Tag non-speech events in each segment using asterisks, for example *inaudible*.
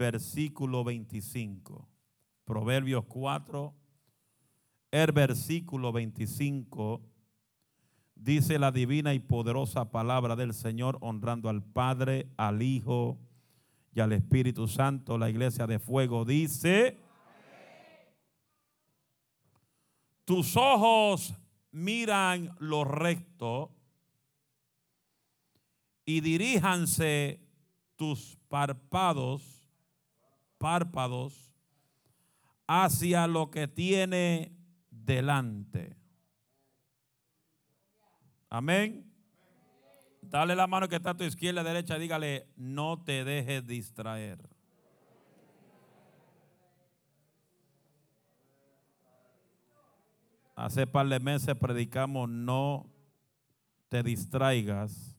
versículo 25. Proverbios 4, el versículo 25. Dice la divina y poderosa palabra del Señor, honrando al Padre, al Hijo y al Espíritu Santo. La iglesia de fuego dice, tus ojos miran lo recto y diríjanse tus párpados, párpados hacia lo que tiene delante. Amén. Dale la mano que está a tu izquierda, derecha, dígale, no te dejes distraer. Hace par de meses predicamos no te distraigas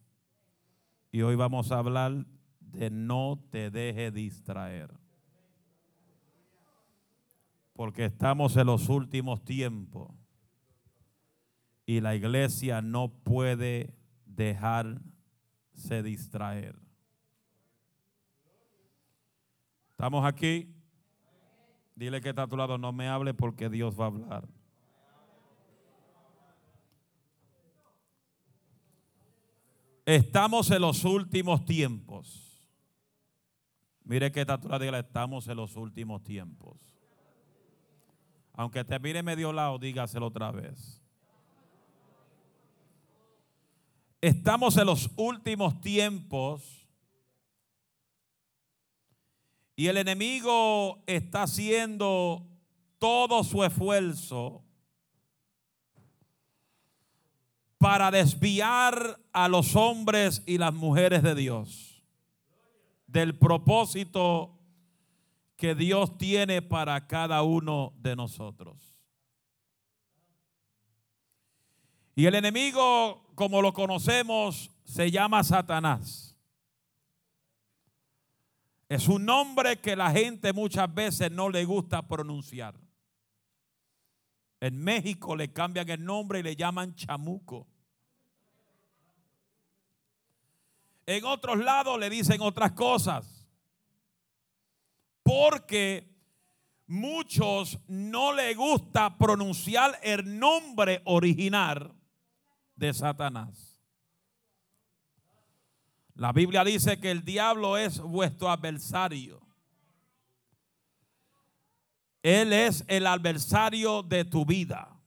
y hoy vamos a hablar de no te dejes distraer. Porque estamos en los últimos tiempos y la iglesia no puede dejarse distraer. ¿Estamos aquí? Dile que está a tu lado, no me hable porque Dios va a hablar. Estamos en los últimos tiempos. Mire que está a tu lado, estamos en los últimos tiempos. Aunque te mire medio lado, dígaselo otra vez. Estamos en los últimos tiempos y el enemigo está haciendo todo su esfuerzo para desviar a los hombres y las mujeres de Dios del propósito que Dios tiene para cada uno de nosotros. Y el enemigo, como lo conocemos, se llama Satanás. Es un nombre que la gente muchas veces no le gusta pronunciar. En México le cambian el nombre y le llaman chamuco. En otros lados le dicen otras cosas. Porque muchos no le gusta pronunciar el nombre original de Satanás. La Biblia dice que el diablo es vuestro adversario. Él es el adversario de tu vida.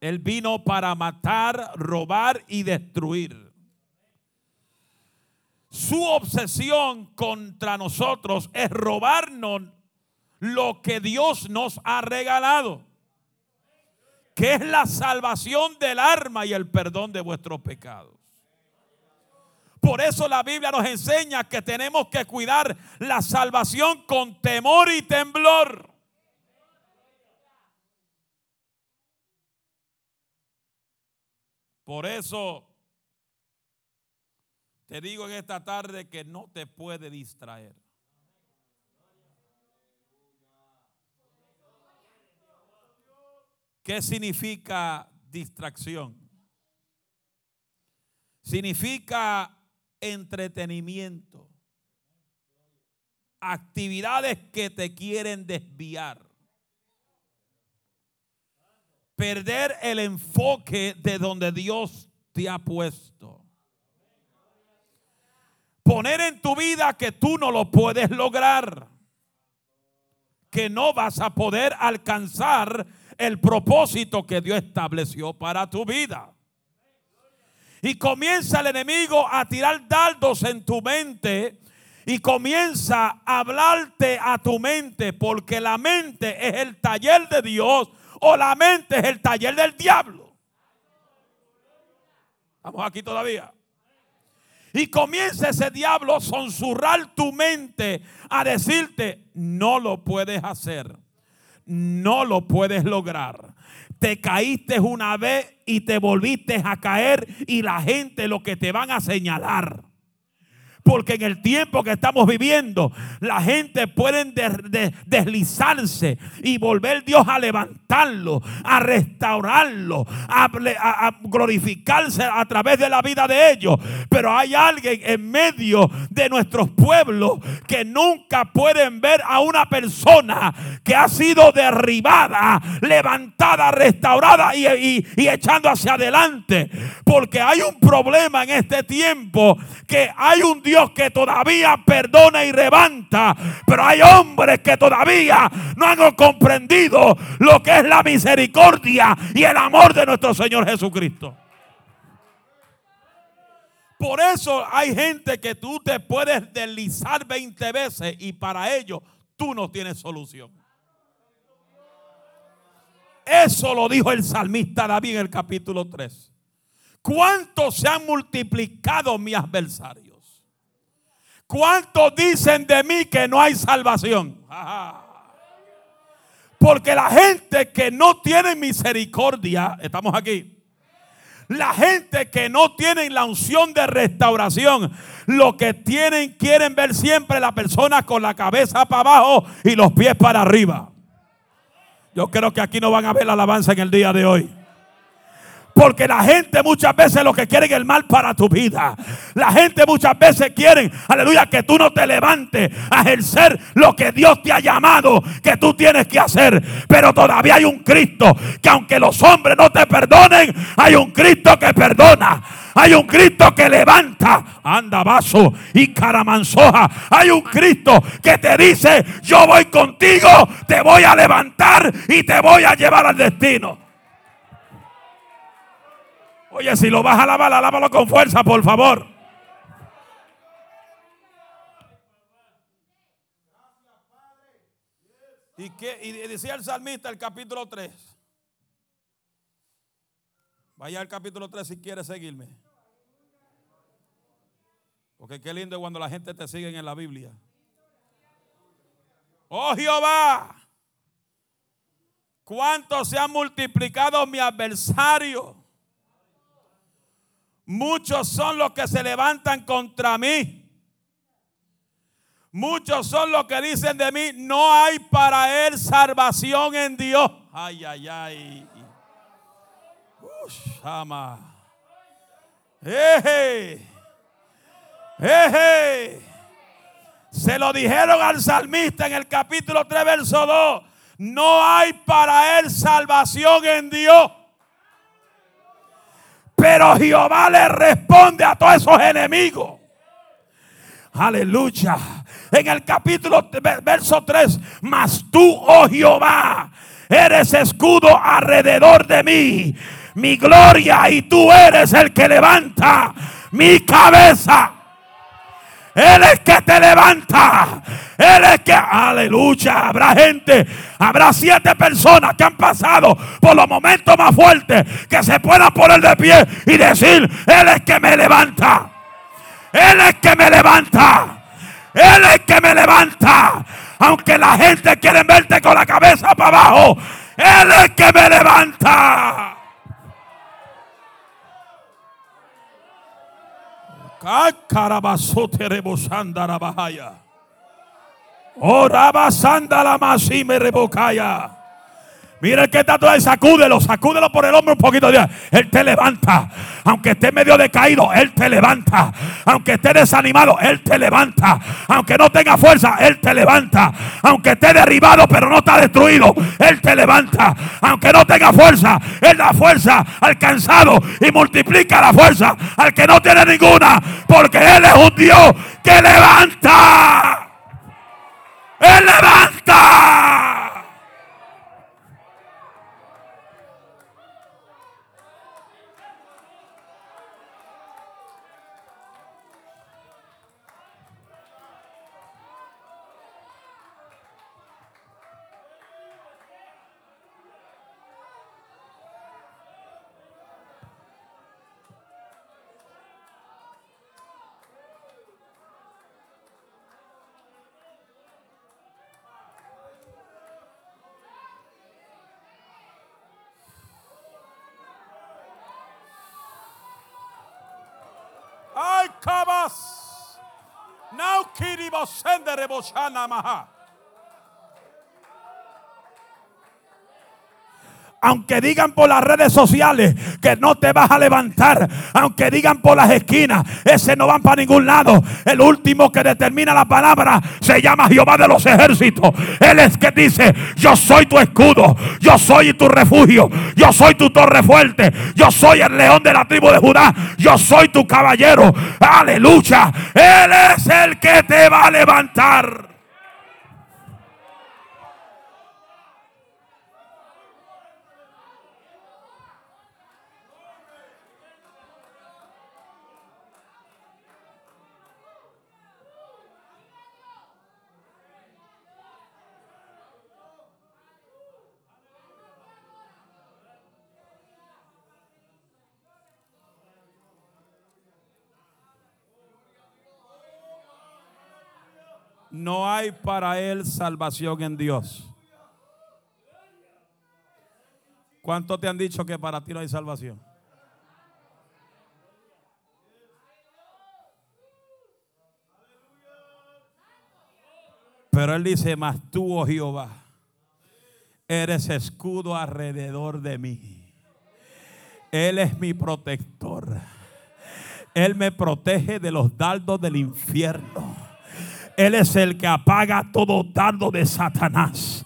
Él vino para matar, robar y destruir. Su obsesión contra nosotros es robarnos lo que Dios nos ha regalado que es la salvación del alma y el perdón de vuestros pecados. Por eso la Biblia nos enseña que tenemos que cuidar la salvación con temor y temblor. Por eso te digo en esta tarde que no te puede distraer. ¿Qué significa distracción? Significa entretenimiento. Actividades que te quieren desviar. Perder el enfoque de donde Dios te ha puesto. Poner en tu vida que tú no lo puedes lograr. Que no vas a poder alcanzar el propósito que Dios estableció para tu vida. Y comienza el enemigo a tirar dardos en tu mente y comienza a hablarte a tu mente porque la mente es el taller de Dios o la mente es el taller del diablo. Estamos aquí todavía. Y comienza ese diablo a sonsurrar tu mente a decirte, no lo puedes hacer no lo puedes lograr. Te caíste una vez y te volviste a caer y la gente lo que te van a señalar. Porque en el tiempo que estamos viviendo, la gente puede deslizarse y volver Dios a levantarlo, a restaurarlo, a, glorificarse a través de la vida de ellos. Pero hay alguien en medio de nuestros pueblos que nunca pueden ver a una persona que ha sido derribada, levantada, restaurada y, y echando hacia adelante. Porque hay un problema en este tiempo que hay un Dios que todavía perdona y levanta, pero hay hombres que todavía no han comprendido lo que es la misericordia y el amor de nuestro Señor Jesucristo. Por eso hay gente que tú te puedes deslizar 20 veces y para ello tú no tienes solución. Eso lo dijo el salmista David en el capítulo 3. ¿Cuántos se han multiplicado mis adversarios? ¿Cuántos dicen de mí que no hay salvación? Porque la gente que no tiene misericordia, estamos aquí, la gente que no tiene la unción de restauración, lo que tienen, quieren ver siempre la persona con la cabeza para abajo y los pies para arriba. Yo creo que aquí no van a ver la alabanza en el día de hoy. Porque la gente muchas veces lo que quiere es el mal para tu vida. La gente muchas veces quiere, aleluya, que tú no te levantes a ejercer lo que Dios te ha llamado que tú tienes que hacer. Pero todavía hay un Cristo que aunque los hombres no te perdonen, hay un Cristo que perdona. Hay un Cristo que levanta, anda vaso y caramanzoja. Hay un Cristo que te dice, yo voy contigo, te voy a levantar y te voy a llevar al destino. Oye, si lo vas a lavar, lávalo con fuerza, por favor. ¿Y, qué? y decía el salmista el capítulo 3. Vaya al capítulo 3 si quiere seguirme. Porque qué lindo cuando la gente te sigue en la Biblia. Oh Jehová, cuánto se ha multiplicado mi adversario Muchos son los que se levantan contra mí. Muchos son los que dicen de mí, no hay para él salvación en Dios. Ay, ay, ay. Ushama. Eje. Eje. Se lo dijeron al salmista en el capítulo 3, verso 2. No hay para él salvación en Dios. Pero Jehová le responde a todos esos enemigos. Aleluya. En el capítulo verso 3, mas tú, oh Jehová, eres escudo alrededor de mí, mi gloria, y tú eres el que levanta mi cabeza. Él es que te levanta. Él es que, aleluya, habrá gente, habrá siete personas que han pasado por los momentos más fuertes que se puedan poner de pie y decir, Él es que me levanta. Él es que me levanta. Él es que me levanta. Aunque la gente quiere verte con la cabeza para abajo, Él es que me levanta. Oraba sanda la masime rebocaya. Mira el que está ahí, sacúdelo, sacúdelo por el hombro un poquito. Él te levanta. Aunque esté medio decaído, Él te levanta. Aunque esté desanimado, Él te levanta. Aunque no tenga fuerza, Él te levanta. Aunque esté derribado, pero no está destruido, Él te levanta. Aunque no tenga fuerza, Él da fuerza al cansado y multiplica la fuerza al que no tiene ninguna. Porque Él es un Dios que levanta. Él levanta. Oshanamaha. Aunque digan por las redes sociales que no te vas a levantar. Aunque digan por las esquinas, ese no van para ningún lado. El último que determina la palabra se llama Jehová de los ejércitos. Él es que dice, yo soy tu escudo, yo soy tu refugio, yo soy tu torre fuerte, yo soy el león de la tribu de Judá, yo soy tu caballero. Aleluya. Él es el que te va a levantar. No hay para él salvación en Dios. ¿Cuánto te han dicho que para ti no hay salvación? Pero él dice, mas tú, oh Jehová, eres escudo alrededor de mí. Él es mi protector. Él me protege de los dardos del infierno. Él es el que apaga todo dardo de Satanás.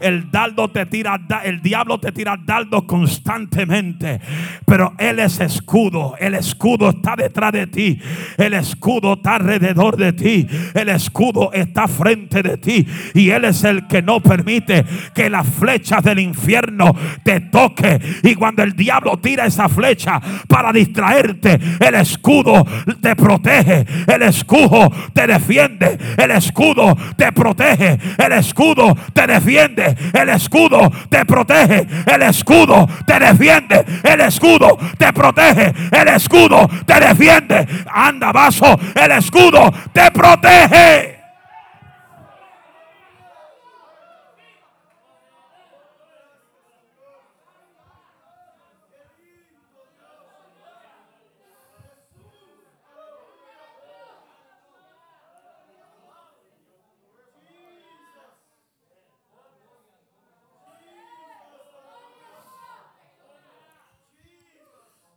El dardo te tira, el diablo te tira dardos constantemente. Pero Él es escudo. El escudo está detrás de ti. El escudo está alrededor de ti. El escudo está frente de ti. Y Él es el que no permite que las flechas del infierno te toque. Y cuando el diablo tira esa flecha para distraerte, el escudo te protege. El escudo te defiende. El escudo te protege. El escudo te defiende. El escudo te protege. El escudo te defiende. El escudo te protege. El escudo te defiende. Anda, vaso. El escudo te protege.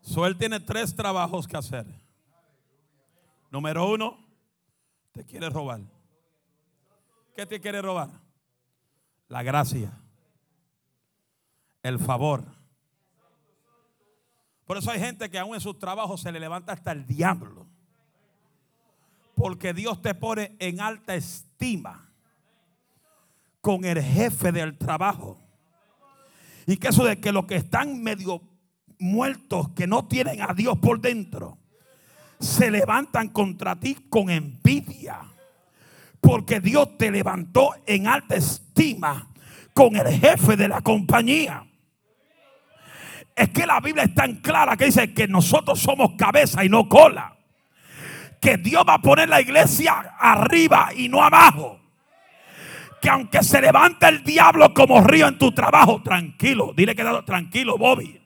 So, él tiene tres trabajos que hacer. Número uno, te quiere robar. ¿Qué te quiere robar? La gracia. El favor. Por eso hay gente que aún en sus trabajos se le levanta hasta el diablo. Porque Dios te pone en alta estima con el jefe del trabajo. Y que eso de que los que están medio muertos que no tienen a Dios por dentro se levantan contra ti con envidia. Porque Dios te levantó en alta estima con el jefe de la compañía. Es que la Biblia es tan clara que dice que nosotros somos cabeza y no cola. Que Dios va a poner la iglesia arriba y no abajo. Que aunque se levante el diablo como río en tu trabajo, tranquilo, dile que tranquilo, Bobby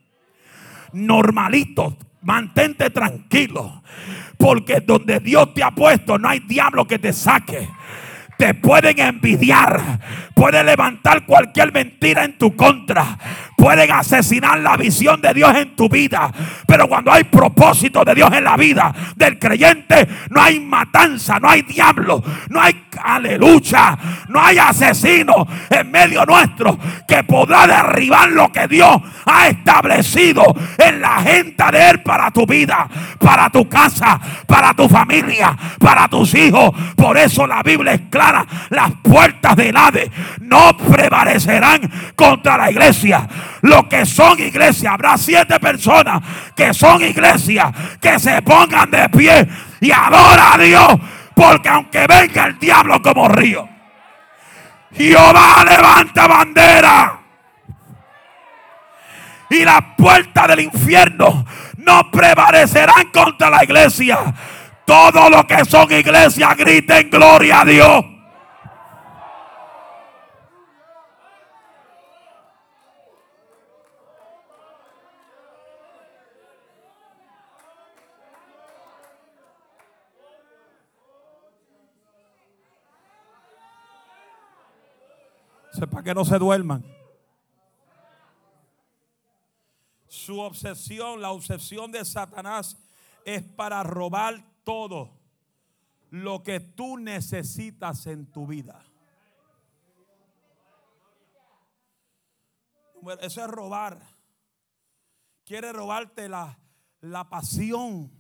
normalito. Mantente tranquilo. Porque donde Dios te ha puesto no hay diablo que te saque. Te pueden envidiar. Pueden levantar cualquier mentira en tu contra. Pueden asesinar la visión de Dios en tu vida. Pero cuando hay propósito de Dios en la vida del creyente, no hay matanza, no hay diablo, no hay aleluya, no hay asesino en medio nuestro que podrá derribar lo que Dios ha establecido en la agenda de Él para tu vida, para tu casa, para tu familia, para tus hijos. Por eso la Biblia es clara: las puertas del Hades no prevalecerán contra la iglesia. Lo que son iglesia, habrá siete personas que son iglesia, que se pongan de pie y adora a Dios. Porque aunque venga el diablo como río, Jehová levanta bandera. Y las puertas del infierno no prevalecerán contra la iglesia. Todo lo que son iglesias griten gloria a Dios. Para que no se duerman. Su obsesión, la obsesión de Satanás es para robar todo lo que tú necesitas en tu vida. Eso es robar. Quiere robarte la, la pasión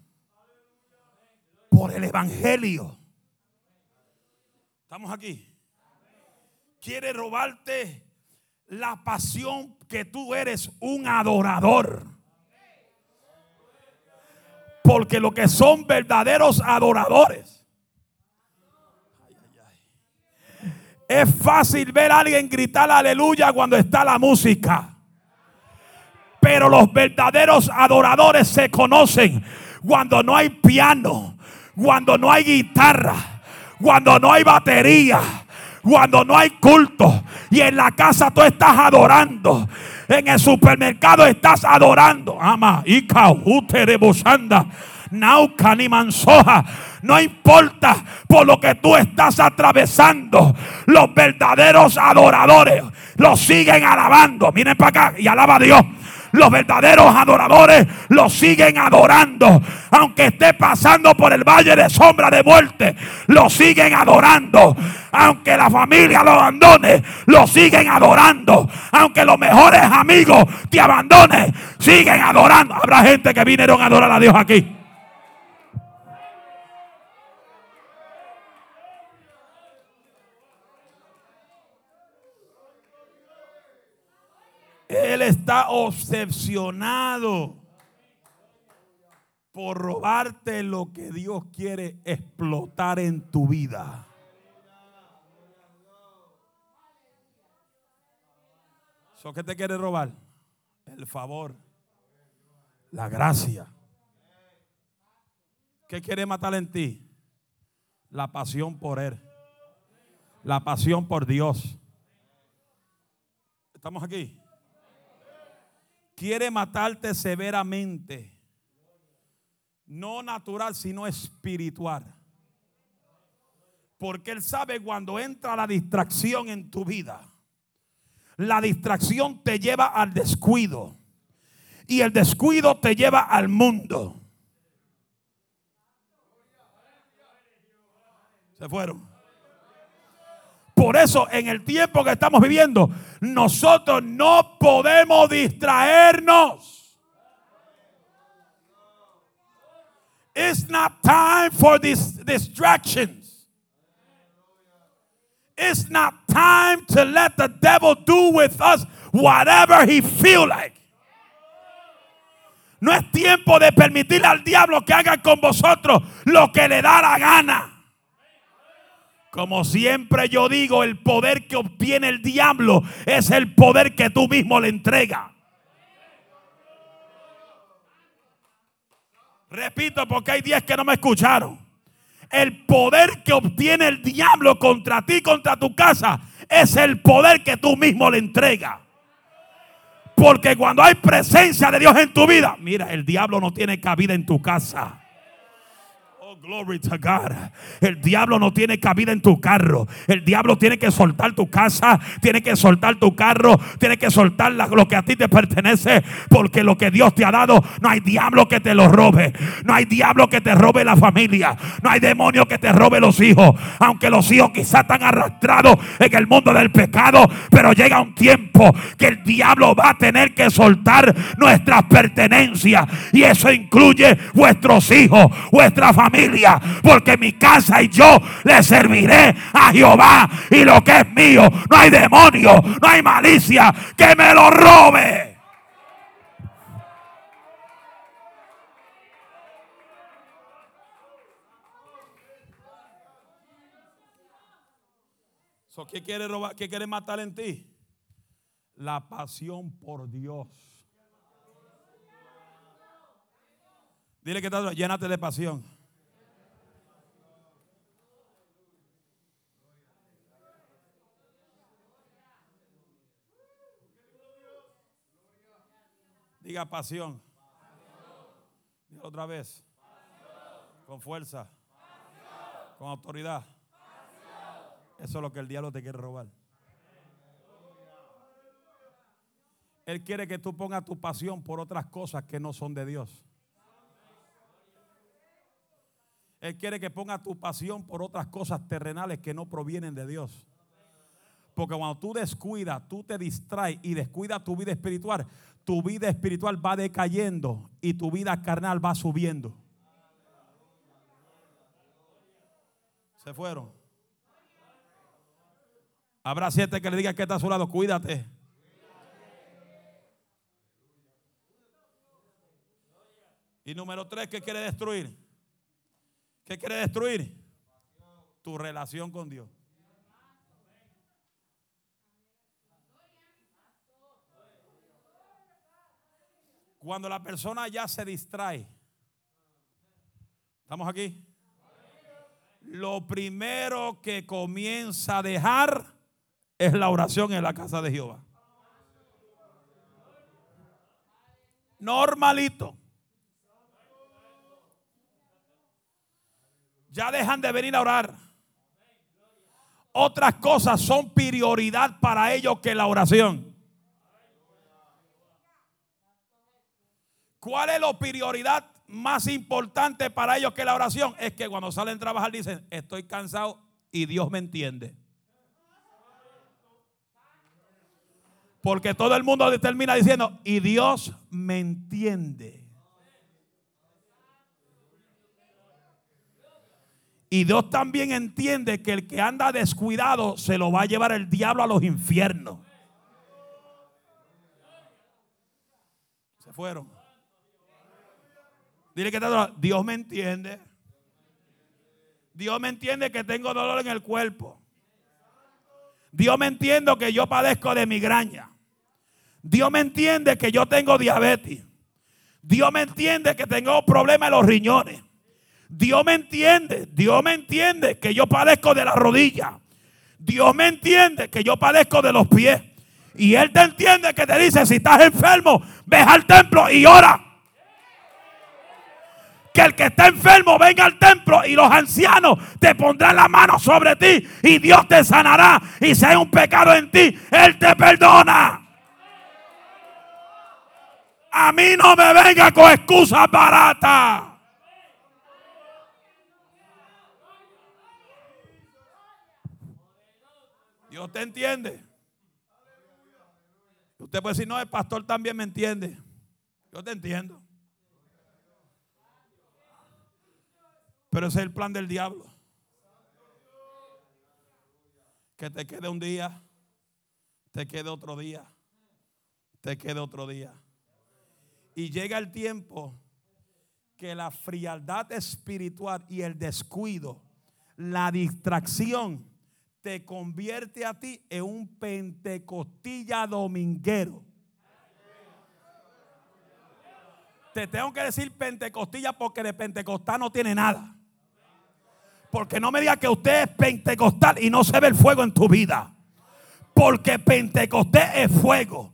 por el Evangelio. ¿Estamos aquí? Quiere robarte la pasión que tú eres un adorador. Porque lo que son verdaderos adoradores. Es fácil ver a alguien gritar aleluya cuando está la música. Pero los verdaderos adoradores se conocen cuando no hay piano, cuando no hay guitarra, cuando no hay batería, cuando no hay culto. Y en la casa tú estás adorando. En el supermercado estás adorando. Ama, Ika, Uterebosanda. Nauca ni mansoja. No importa por lo que tú estás atravesando. Los verdaderos adoradores los siguen alabando. Miren para acá y alaba a Dios. Los verdaderos adoradores lo siguen adorando. Aunque esté pasando por el valle de sombra de muerte, lo siguen adorando. Aunque la familia lo abandone, lo siguen adorando. Aunque los mejores amigos te abandonen, siguen adorando. Habrá gente que vinieron a adorar a Dios aquí. Él está obsesionado por robarte lo que Dios quiere explotar en tu vida. ¿So qué te quiere robar? El favor, la gracia. ¿Qué quiere matar en ti? La pasión por Él. La pasión por Dios. ¿Estamos aquí? Quiere matarte severamente. No natural, sino espiritual. Porque Él sabe cuando entra la distracción en tu vida. La distracción te lleva al descuido. Y el descuido te lleva al mundo. Se fueron. Por eso en el tiempo que estamos viviendo, nosotros no podemos distraernos. It's not time for these distractions. It's not time to let the devil do with us whatever he feel like. No es tiempo de permitirle al diablo que haga con vosotros lo que le da la gana. Como siempre yo digo, el poder que obtiene el diablo es el poder que tú mismo le entregas. Repito porque hay 10 que no me escucharon. El poder que obtiene el diablo contra ti, contra tu casa, es el poder que tú mismo le entregas. Porque cuando hay presencia de Dios en tu vida, mira, el diablo no tiene cabida en tu casa. Glory to God. El diablo no tiene cabida en tu carro. El diablo tiene que soltar tu casa, tiene que soltar tu carro, tiene que soltar lo que a ti te pertenece. Porque lo que Dios te ha dado, no hay diablo que te lo robe. No hay diablo que te robe la familia. No hay demonio que te robe los hijos. Aunque los hijos quizás están arrastrados en el mundo del pecado. Pero llega un tiempo que el diablo va a tener que soltar nuestras pertenencias. Y eso incluye vuestros hijos, vuestra familia porque mi casa y yo le serviré a Jehová. Y lo que es mío, no hay demonio, no hay malicia que me lo robe. ¿Qué quiere robar? ¿Qué quiere matar en ti? La pasión por Dios. Dile que está llénate de pasión. Diga pasión. Diga otra vez. Con fuerza. Con autoridad. Eso es lo que el diablo te quiere robar. Él quiere que tú pongas tu pasión por otras cosas que no son de Dios. Él quiere que pongas tu pasión por otras cosas terrenales que no provienen de Dios. Porque cuando tú descuidas, tú te distraes y descuidas tu vida espiritual, tu vida espiritual va decayendo y tu vida carnal va subiendo. Se fueron. Habrá siete que le diga que está a su lado, cuídate. Y número tres, ¿qué quiere destruir? ¿Qué quiere destruir? Tu relación con Dios. Cuando la persona ya se distrae. ¿Estamos aquí? Lo primero que comienza a dejar es la oración en la casa de Jehová. Normalito. Ya dejan de venir a orar. Otras cosas son prioridad para ellos que la oración. ¿Cuál es la prioridad más importante para ellos que la oración? Es que cuando salen a trabajar dicen, estoy cansado y Dios me entiende. Porque todo el mundo termina diciendo, y Dios me entiende. Y Dios también entiende que el que anda descuidado se lo va a llevar el diablo a los infiernos. Se fueron. Dile que Dios me entiende. Dios me entiende que tengo dolor en el cuerpo. Dios me entiende que yo padezco de migraña. Dios me entiende que yo tengo diabetes. Dios me entiende que tengo problemas en los riñones. Dios me entiende, Dios me entiende que yo padezco de la rodilla. Dios me entiende que yo padezco de los pies. Y Él te entiende que te dice, si estás enfermo, ve al templo y ora que el que está enfermo venga al templo y los ancianos te pondrán la mano sobre ti y Dios te sanará. Y si hay un pecado en ti, Él te perdona. A mí no me venga con excusas baratas. Dios te entiende. Usted puede decir, no, el pastor también me entiende. Yo te entiendo. Pero ese es el plan del diablo. Que te quede un día, te quede otro día, te quede otro día. Y llega el tiempo que la frialdad espiritual y el descuido, la distracción, te convierte a ti en un pentecostilla dominguero. Te tengo que decir pentecostilla porque de pentecostal no tiene nada. Porque no me diga que usted es pentecostal y no se ve el fuego en tu vida. Porque Pentecostés es fuego.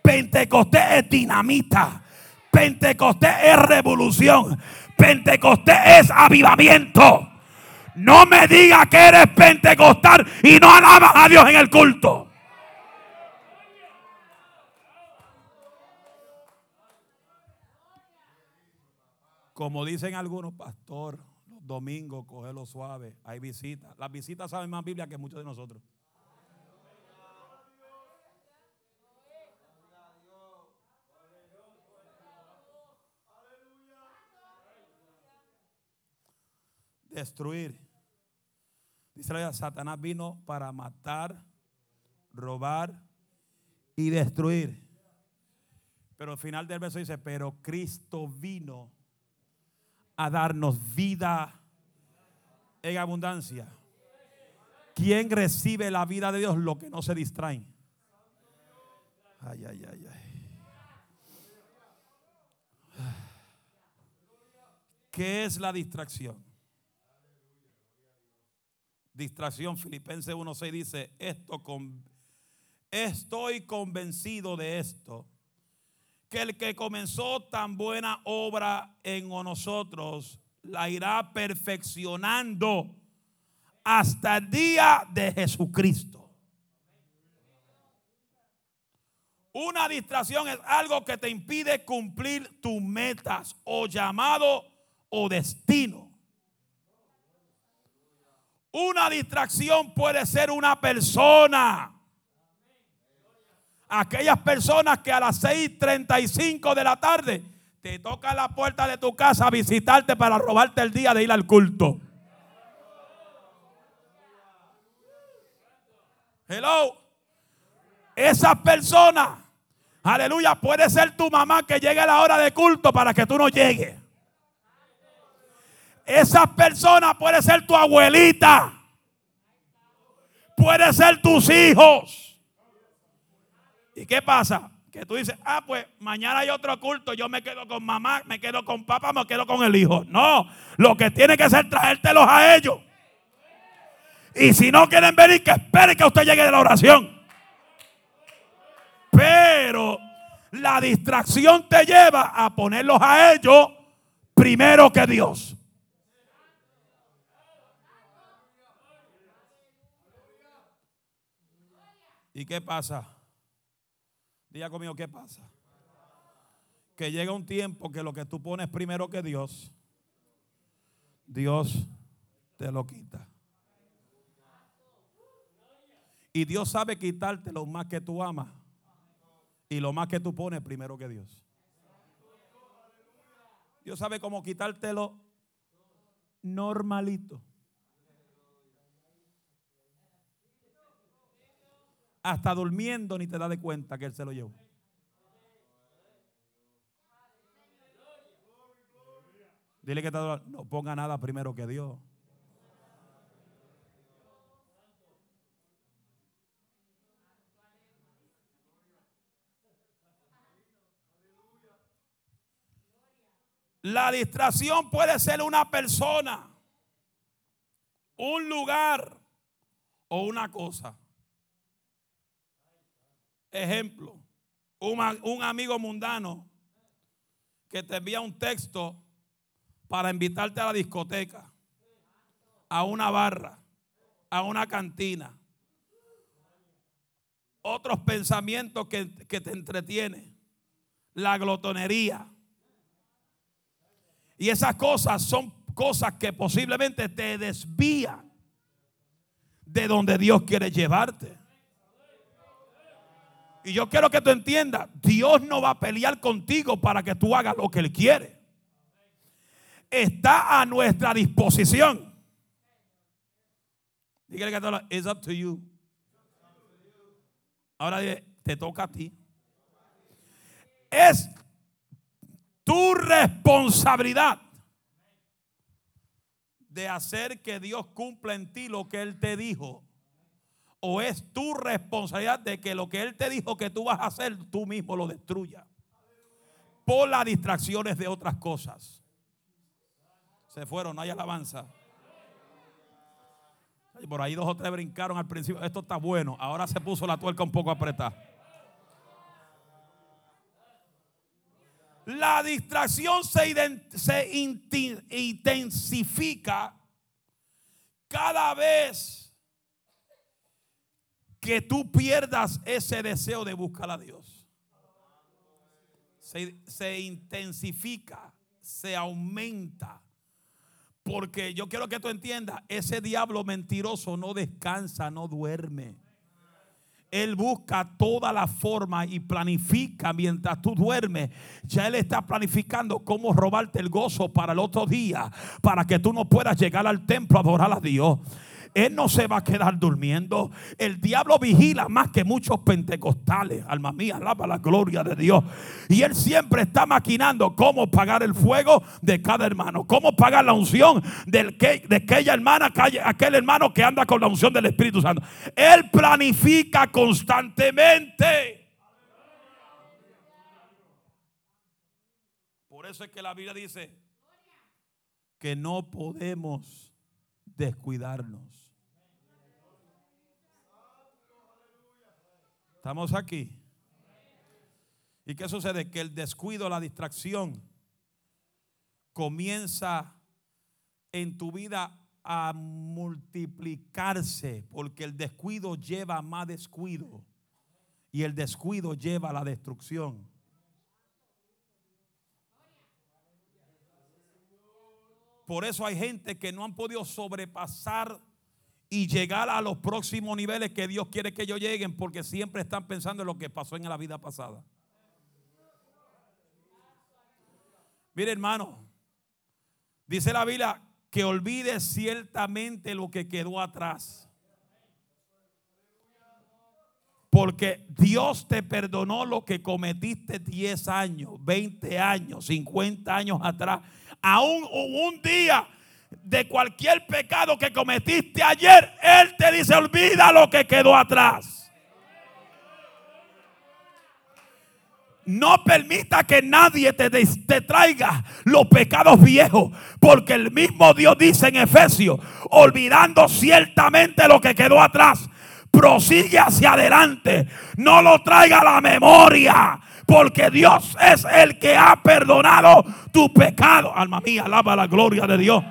Pentecostés es dinamita. Pentecostés es revolución. Pentecostés es avivamiento. No me diga que eres pentecostal y no alabas a Dios en el culto. Como dicen algunos, pastor, domingo, cógelo suave, hay visitas. Las visitas saben más Biblia que muchos de nosotros. Destruir. Dice la Satanás vino para matar, robar y destruir. Pero al final del verso dice, pero Cristo vino a darnos vida en abundancia. ¿Quién recibe la vida de Dios? Lo que no se distraen. Ay, ay, ay, ay. ¿Qué es la distracción? Distracción, Filipenses 1.6 dice, esto con, estoy convencido de esto que el que comenzó tan buena obra en nosotros la irá perfeccionando hasta el día de Jesucristo. Una distracción es algo que te impide cumplir tus metas o llamado o destino. Una distracción puede ser una persona. Aquellas personas que a las 6:35 de la tarde te tocan la puerta de tu casa a visitarte para robarte el día de ir al culto. Hello. Esas personas Aleluya, puede ser tu mamá que llegue a la hora de culto para que tú no llegues. Esa persona puede ser tu abuelita. Puede ser tus hijos. ¿Y qué pasa? Que tú dices, ah, pues mañana hay otro culto, yo me quedo con mamá, me quedo con papá, me quedo con el hijo. No, lo que tiene que hacer traértelos a ellos. Y si no quieren venir, que esperen que usted llegue de la oración. Pero la distracción te lleva a ponerlos a ellos primero que Dios. ¿Y qué pasa? Diga ¿qué pasa? Que llega un tiempo que lo que tú pones primero que Dios, Dios te lo quita. Y Dios sabe quitarte lo más que tú amas y lo más que tú pones primero que Dios. Dios sabe cómo quitártelo normalito. Hasta durmiendo ni te das de cuenta que Él se lo llevó. Dile que no ponga nada primero que Dios. La distracción puede ser una persona, un lugar o una cosa. Ejemplo, un, amigo mundano que te envía un texto para invitarte a la discoteca, a una barra, a una cantina. Otros pensamientos que, que te entretienen. La glotonería y esas cosas son cosas que posiblemente te desvían de donde Dios quiere llevarte. Y yo quiero que tú entiendas, Dios no va a pelear contigo para que tú hagas lo que Él quiere. Está a nuestra disposición. Dígale que todo, up to you. Ahora te toca a ti. Es tu responsabilidad de hacer que Dios cumpla en ti lo que Él te dijo. O es tu responsabilidad de que lo que Él te dijo que tú vas a hacer, tú mismo lo destruya. Por las distracciones de otras cosas. Se fueron, no hay alabanza. Por ahí dos o tres brincaron al principio. Esto está bueno. Ahora se puso la tuerca un poco apretada. La distracción se, intensifica cada vez que tú pierdas ese deseo de buscar a Dios. Se, se, intensifica, se aumenta. Porque yo quiero que tú entiendas, ese diablo mentiroso no descansa, no duerme. Él busca toda la forma y planifica mientras tú duermes. Ya Él está planificando cómo robarte el gozo para el otro día, para que tú no puedas llegar al templo a adorar a Dios. Él no se va a quedar durmiendo. El diablo vigila más que muchos pentecostales. Alma mía, alaba la gloria de Dios. Y él siempre está maquinando cómo pagar el fuego de cada hermano. Cómo pagar la unción del que, de aquella hermana, aquel hermano que anda con la unción del Espíritu Santo. Él planifica constantemente. Por eso es que la Biblia dice que no podemos descuidarnos. ¿Estamos aquí? ¿Y qué sucede? Que el descuido, la distracción, comienza en tu vida a multiplicarse, porque el descuido lleva más descuido. Y el descuido lleva a la destrucción. Por eso hay gente que no han podido sobrepasar y llegar a los próximos niveles que Dios quiere que ellos lleguen porque siempre están pensando en lo que pasó en la vida pasada. Mire hermano, dice la Biblia que olvide ciertamente lo que quedó atrás. Porque Dios te perdonó lo que cometiste 10 años, 20 años, 50 años atrás. Aún un día de cualquier pecado que cometiste ayer, Él te dice, olvida lo que quedó atrás. No permita que nadie te, te, traiga los pecados viejos, porque el mismo Dios dice en Efesios, olvidando ciertamente lo que quedó atrás, prosigue hacia adelante, no lo traiga a la memoria, porque Dios es el que ha perdonado tu pecado. Alma mía, alaba la gloria de Dios.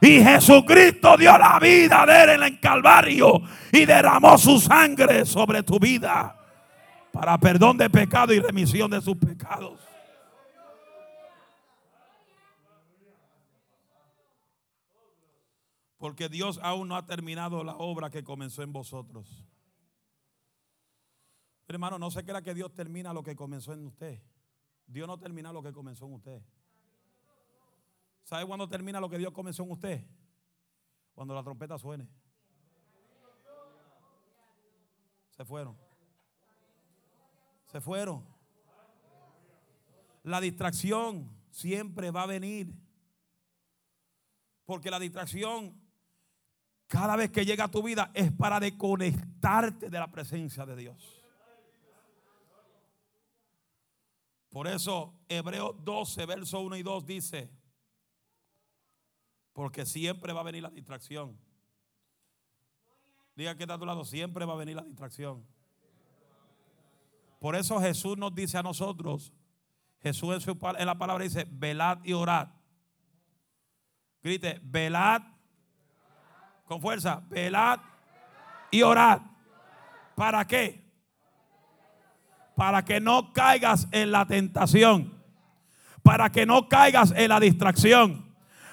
Y Jesucristo dio la vida de él en el Calvario y derramó su sangre sobre tu vida para perdón de pecado y remisión de sus pecados. Porque Dios aún no ha terminado la obra que comenzó en vosotros. hermano, no se crea que Dios termina lo que comenzó en usted. Dios no termina lo que comenzó en usted. ¿Sabe cuándo termina lo que Dios comenzó en usted? Cuando la trompeta suene. Se fueron. Se fueron. La distracción siempre va a venir. Porque la distracción, cada vez que llega a tu vida, es para desconectarte de la presencia de Dios. Por eso Hebreos 12, verso 1 y 2 dice, porque siempre va a venir la distracción. Diga que está a tu lado, siempre va a venir la distracción. Por eso Jesús nos dice a nosotros, Jesús en, su, en la palabra dice, velad y orad. Grite, velad con fuerza, velad y orad. ¿Para qué? Para que no caigas en la tentación. Para que no caigas en la distracción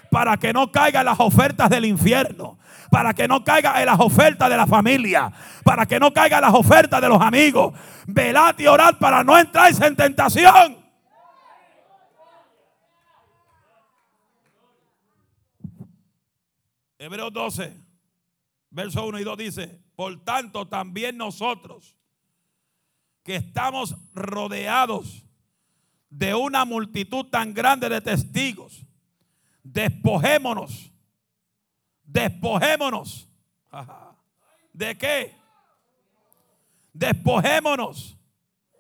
para que no caiga las ofertas del infierno, para que no caiga en las ofertas de la familia, para que no caiga las ofertas de los amigos. Velad y orad para no entrar en tentación. Hebreos 12, verso 1 y 2 dice, por tanto también nosotros que estamos rodeados de una multitud tan grande de testigos, despojémonos, despojémonos. *laughs* ¿De qué? Despojémonos.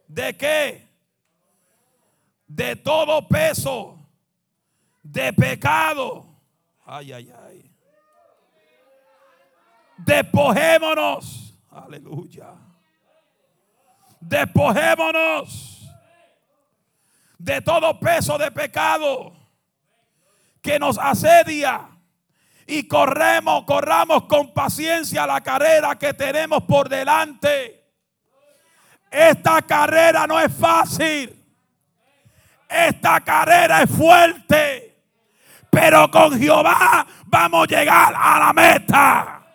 ¿De qué? De todo peso, de pecado. Ay, ay, ay. Despojémonos. Aleluya. Despojémonos de todo peso de pecado que nos asedia y corremos, corramos con paciencia la carrera que tenemos por delante. Esta carrera no es fácil. Esta carrera es fuerte. Pero con Jehová vamos a llegar a la meta.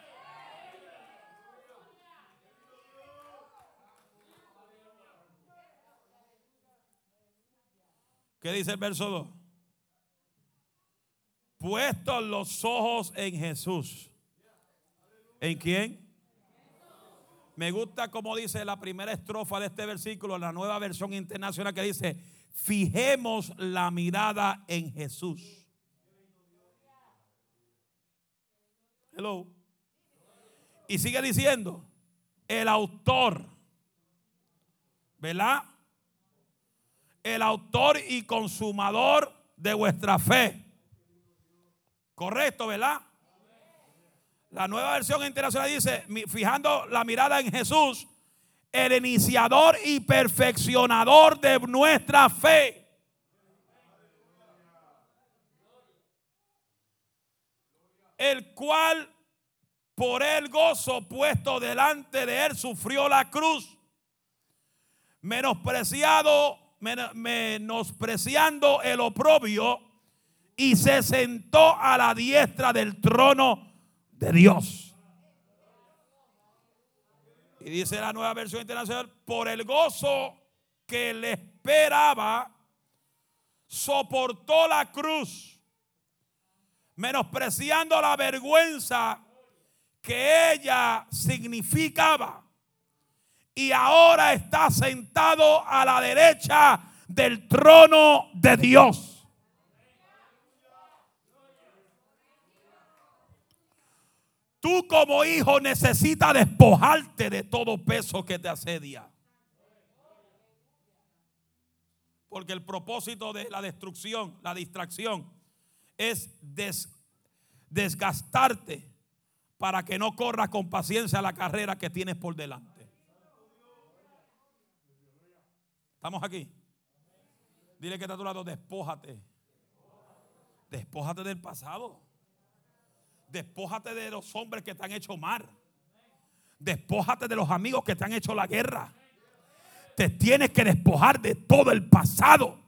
¿Qué dice el verso 2? Puestos los ojos en Jesús. ¿En quién? Me gusta como dice la primera estrofa de este versículo, la nueva versión internacional que dice, fijemos la mirada en Jesús. Hello. Y sigue diciendo, el autor, ¿verdad? El autor y consumador de vuestra fe Correcto, ¿verdad? La nueva versión internacional dice, fijando la mirada en Jesús, el iniciador y perfeccionador de nuestra fe. El cual por el gozo puesto delante de él sufrió la cruz, menospreciado, menospreciando el oprobio y se sentó a la diestra del trono de Dios. Y dice la nueva versión internacional, por el gozo que le esperaba, soportó la cruz, menospreciando la vergüenza que ella significaba. Y ahora está sentado a la derecha del trono de Dios. Tú como hijo necesitas despojarte de todo peso que te asedia. Porque el propósito de la destrucción, la distracción, es desgastarte para que no corras con paciencia la carrera que tienes por delante. ¿Estamos aquí? Dile que está a tu lado, despójate. Despójate del pasado. Despójate de los hombres que te han hecho mal. Despójate de los amigos que te han hecho la guerra. Te tienes que despojar de todo el pasado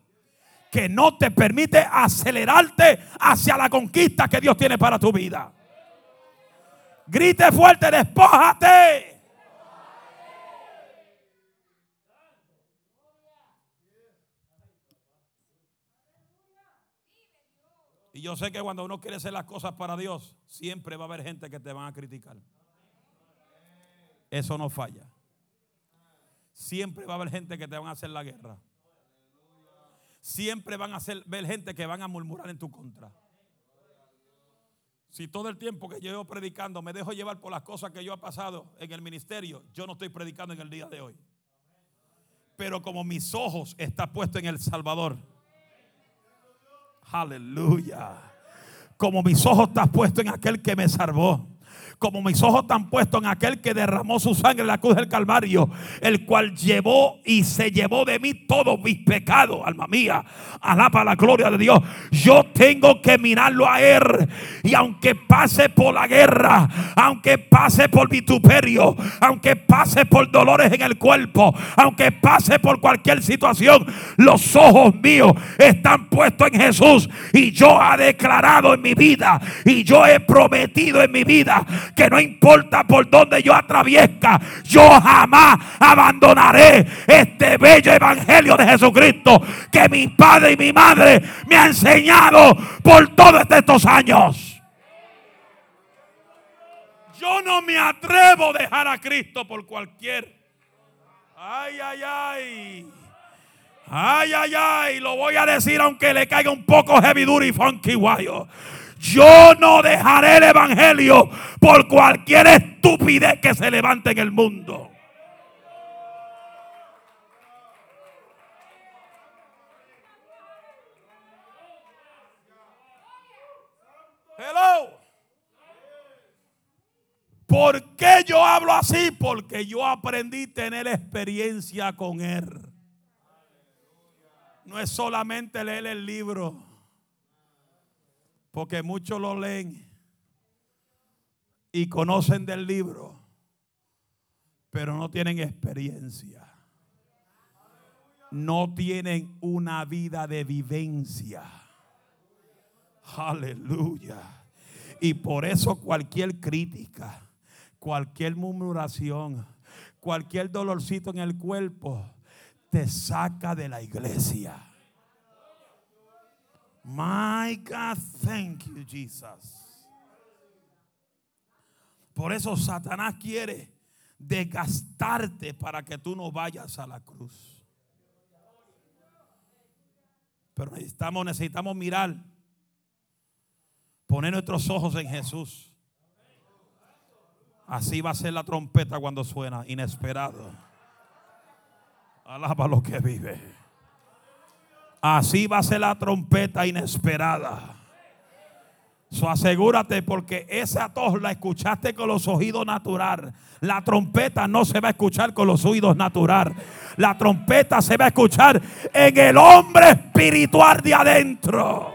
que no te permite acelerarte hacia la conquista que Dios tiene para tu vida. Grite fuerte, despójate. Y yo sé que cuando uno quiere hacer las cosas para Dios, siempre va a haber gente que te van a criticar. Eso no falla. Siempre va a haber gente que te van a hacer la guerra. Siempre van a ser, ver gente que van a murmurar en tu contra. Si todo el tiempo que llevo predicando me dejo llevar por las cosas que yo he pasado en el ministerio, yo no estoy predicando en el día de hoy. Pero como mis ojos están puestos en el Salvador Aleluya. Como mis ojos están puestos en aquel que me salvó como mis ojos están puestos en aquel que derramó su sangre en la cruz del Calvario, el cual llevó y se llevó de mí todos mis pecados, alma mía. Alaba la gloria de Dios. Yo tengo que mirarlo a él. Y aunque pase por la guerra, aunque pase por vituperio, aunque pase por dolores en el cuerpo, aunque pase por cualquier situación, los ojos míos están puestos en Jesús. Y yo he declarado en mi vida y yo he prometido en mi vida que no importa por donde yo atraviesca, yo jamás abandonaré este bello evangelio de Jesucristo que mi padre y mi madre me han enseñado por todos estos años. Yo no me atrevo a dejar a Cristo por cualquier. Ay, ay, ay. Ay, ay, ay. Lo voy a decir aunque le caiga un poco heavy duty y funky guayo. Yo no dejaré el evangelio por cualquier estupidez que se levante en el mundo. ¿Por qué yo hablo así? Porque yo aprendí a tener experiencia con Él. No es solamente leer el libro. Porque muchos lo leen y conocen del libro, pero no tienen experiencia. No tienen una vida de vivencia. Aleluya. Y por eso cualquier crítica, cualquier murmuración, cualquier dolorcito en el cuerpo, te saca de la iglesia. My God, thank you, Jesus. Por eso Satanás quiere desgastarte para que tú no vayas a la cruz. Pero necesitamos, necesitamos mirar, poner nuestros ojos en Jesús. Así va a ser la trompeta cuando suena, inesperado. Alaba lo que vive. Así va a ser la trompeta inesperada. So, asegúrate porque esa tos la escuchaste con los oídos natural. La trompeta no se va a escuchar con los oídos natural. La trompeta se va a escuchar en el hombre espiritual de adentro.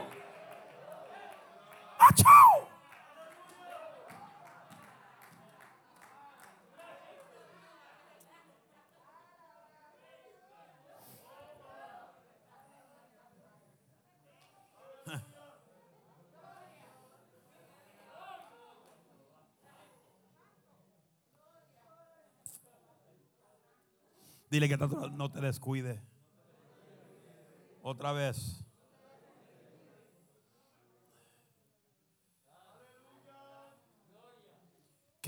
Dile que no te descuide. Otra vez.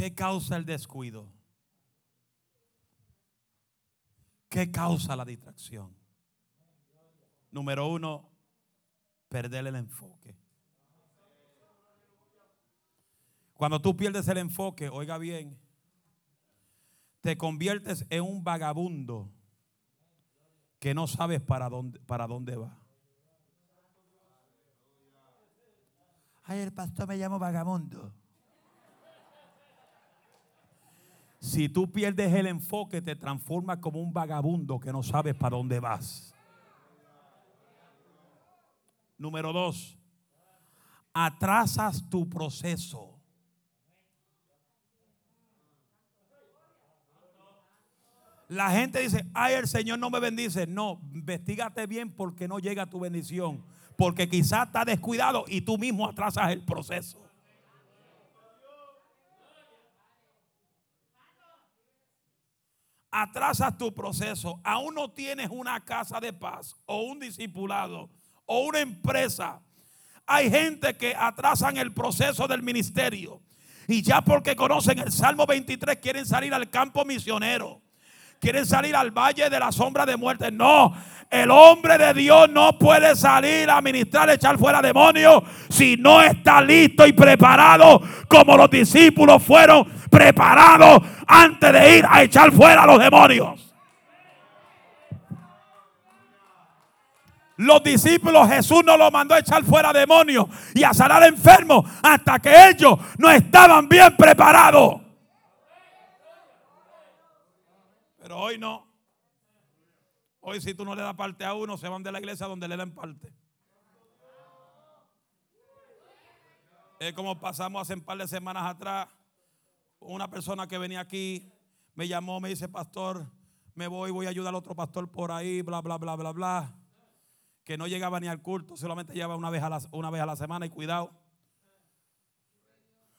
¿Qué causa el descuido? ¿Qué causa la distracción? Número uno, perder el enfoque. Cuando tú pierdes el enfoque, oiga bien, te conviertes en un vagabundo que no sabes para dónde, para dónde va. Ay, el pastor me llama vagabundo. Si tú pierdes el enfoque, te transformas como un vagabundo que no sabes para dónde vas. Número dos, atrasas tu proceso. La gente dice, ay, el Señor no me bendice. No, investigate bien porque no llega tu bendición. Porque quizás está descuidado y tú mismo atrasas el proceso. Atrasas tu proceso, aún no tienes una casa de paz o un discipulado o una empresa. Hay gente que atrasan el proceso del ministerio y ya porque conocen el Salmo 23 quieren salir al campo misionero. Quieren salir al valle de la sombra de muerte. No, el hombre de Dios no puede salir a ministrar, echar fuera demonios si no está listo y preparado como los discípulos fueron preparados antes de ir a echar fuera a los demonios. Los discípulos Jesús no los mandó a echar fuera demonios y a sanar enfermos hasta que ellos no estaban bien preparados. Pero hoy no. Hoy si tú no le das parte a uno, se van de la iglesia donde le dan parte. Es como pasamos hace un par de semanas atrás una persona que venía aquí me llamó, me dice, pastor, me voy, voy a ayudar al otro pastor por ahí, bla, bla, bla, bla, bla. Que no llegaba ni al culto, solamente llegaba una vez a la, una vez a la semana y cuidado.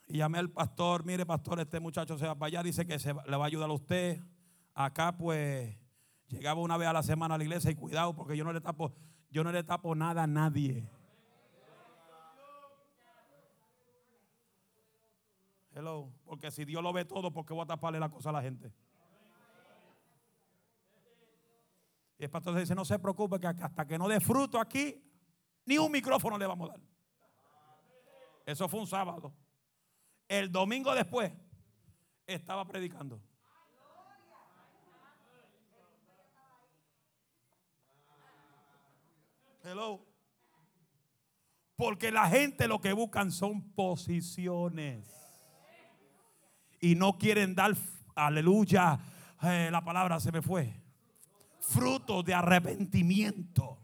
Y llamé al pastor, mire pastor, este muchacho se va para allá, dice que se, le va a ayudar a usted. Acá pues llegaba una vez a la semana a la iglesia y cuidado porque yo no le tapo, yo no le tapo nada a nadie. Hello. Porque si Dios lo ve todo, ¿por qué voy a taparle la cosa a la gente? Y el pastor dice, no se preocupe que hasta que no dé fruto aquí, ni un micrófono le vamos a dar. Eso fue un sábado. El domingo después estaba predicando. Hello. Porque la gente lo que buscan son posiciones y no quieren dar, aleluya, eh, la palabra se me fue, fruto de arrepentimiento.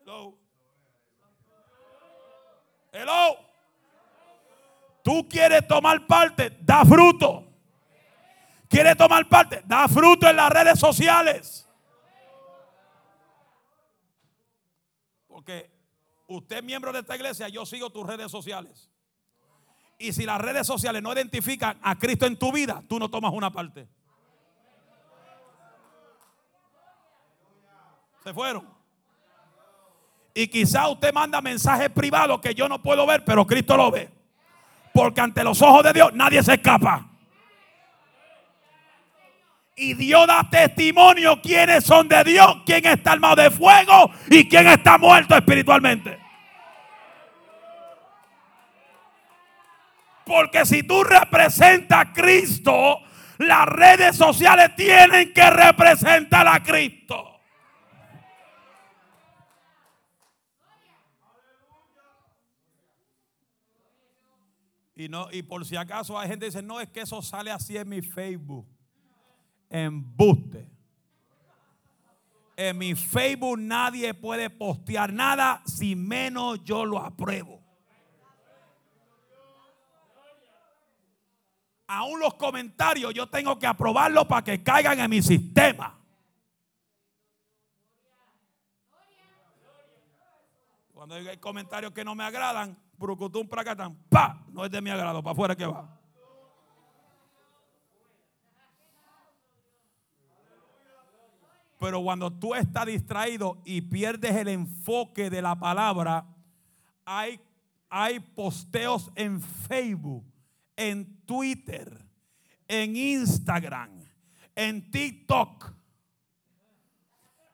Hello. Hello. Tú quieres tomar parte, da fruto. ¿Quieres tomar parte? Da fruto en las redes sociales. Porque usted es miembro de esta iglesia, yo sigo tus redes sociales. Y si las redes sociales no identifican a Cristo en tu vida, tú no tomas una parte. Se fueron. Y quizá usted manda mensajes privados que yo no puedo ver, pero Cristo lo ve. Porque ante los ojos de Dios nadie se escapa. Y Dios da testimonio quiénes son de Dios, quién está armado de fuego y quién está muerto espiritualmente. Porque si tú representas a Cristo, las redes sociales tienen que representar a Cristo. Y, no, y por si acaso hay gente que dice, no, es que eso sale así en mi Facebook. Embuste. En mi Facebook nadie puede postear nada si menos yo lo apruebo. Aún los comentarios yo tengo que aprobarlos para que caigan en mi sistema. Cuando hay comentarios que no me agradan, brucutum pracatán, pa, no es de mi agrado, para afuera que va. Pero cuando tú estás distraído y pierdes el enfoque de la palabra, hay, hay posteos en Facebook, en Twitter, en Instagram, en TikTok,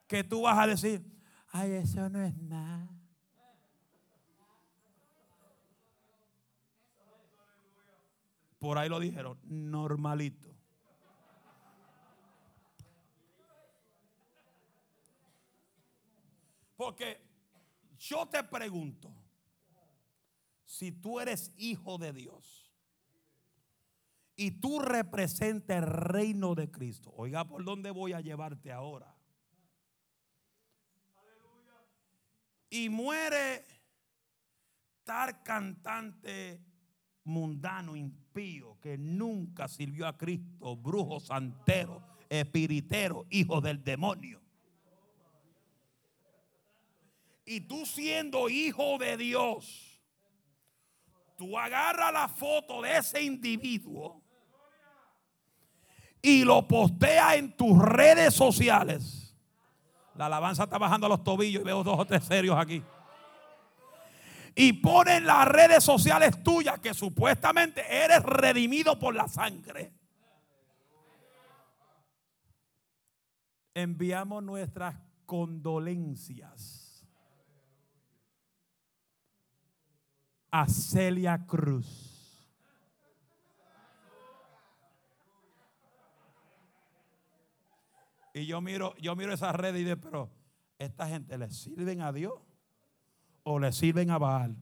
que tú vas a decir, ay, eso no es nada. Por ahí lo dijeron, normalito. Porque yo te pregunto, si tú eres hijo de Dios y tú representas el reino de Cristo, oiga, ¿por dónde voy a llevarte ahora? Y muere tal cantante mundano, impío, que nunca sirvió a Cristo, brujo, santero, espiritero, hijo del demonio. Y tú siendo hijo de Dios, tú agarras la foto de ese individuo y lo posteas en tus redes sociales. La alabanza está bajando a los tobillos y veo dos o tres serios aquí. Y ponen las redes sociales tuyas que supuestamente eres redimido por la sangre. Enviamos nuestras condolencias a Celia Cruz. Y yo miro, yo miro esa red y digo, pero esta gente le sirven a Dios o le sirven a Baal.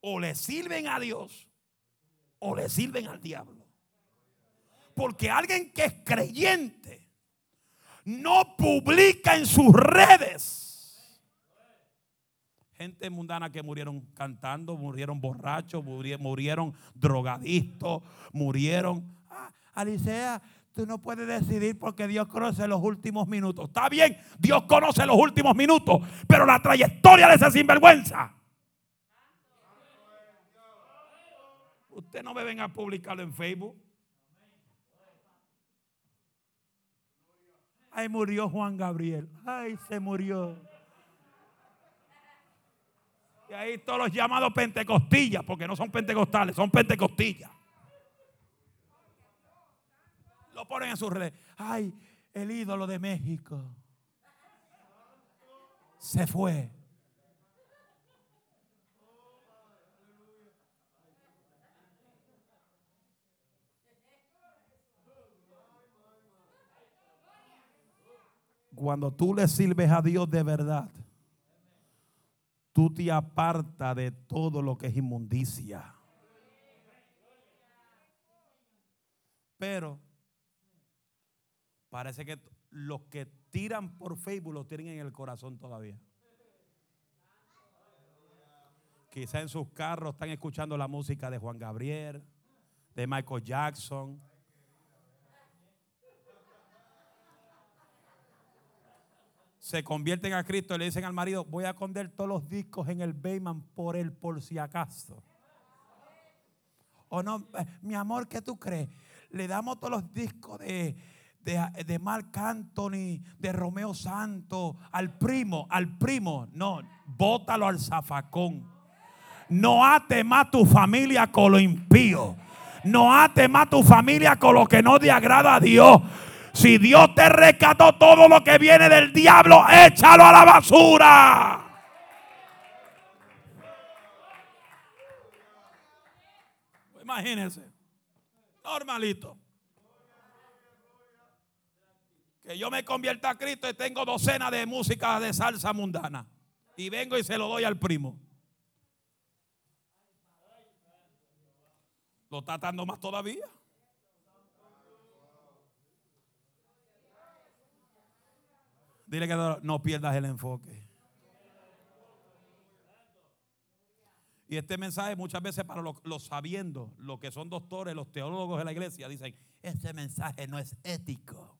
O le sirven a Dios o le sirven al diablo. Porque alguien que es creyente no publica en sus redes. Gente mundana que murieron cantando, murieron borrachos, murieron, drogadictos, murieron. Ah, Alicia, tú no puedes decidir porque Dios conoce los últimos minutos. Está bien, Dios conoce los últimos minutos, pero la trayectoria de esa sinvergüenza. Usted no me venga a publicarlo en Facebook. Ay, murió Juan Gabriel. Ay, se murió. Y ahí todos los llamados pentecostillas, porque no son pentecostales, son pentecostillas. Lo ponen en sus redes. Ay, el ídolo de México se fue. Cuando tú le sirves a Dios de verdad, tú te apartas de todo lo que es inmundicia. Pero parece que los que tiran por Facebook lo tienen en el corazón todavía. Quizá en sus carros están escuchando la música de Juan Gabriel, de Michael Jackson, se convierten a Cristo y le dicen al marido, voy a esconder todos los discos en el Bayman por él, por si acaso. O no, mi amor, ¿qué tú crees? Le damos todos los discos de, de, de Mark Anthony, de Romeo Santo, al primo, al primo. No, bótalo al zafacón. No ate más tu familia con lo impío. No ate más tu familia con lo que no te agrada a Dios. Si Dios te rescató todo lo que viene del diablo, échalo a la basura. Imagínense, normalito. Que yo me convierta a Cristo y tengo docenas de música de salsa mundana. Y vengo y se lo doy al primo. Lo está dando más todavía. Dile que no pierdas el enfoque. Y este mensaje muchas veces para los, sabiendo, los que son doctores, los teólogos de la iglesia, dicen, este mensaje no es ético.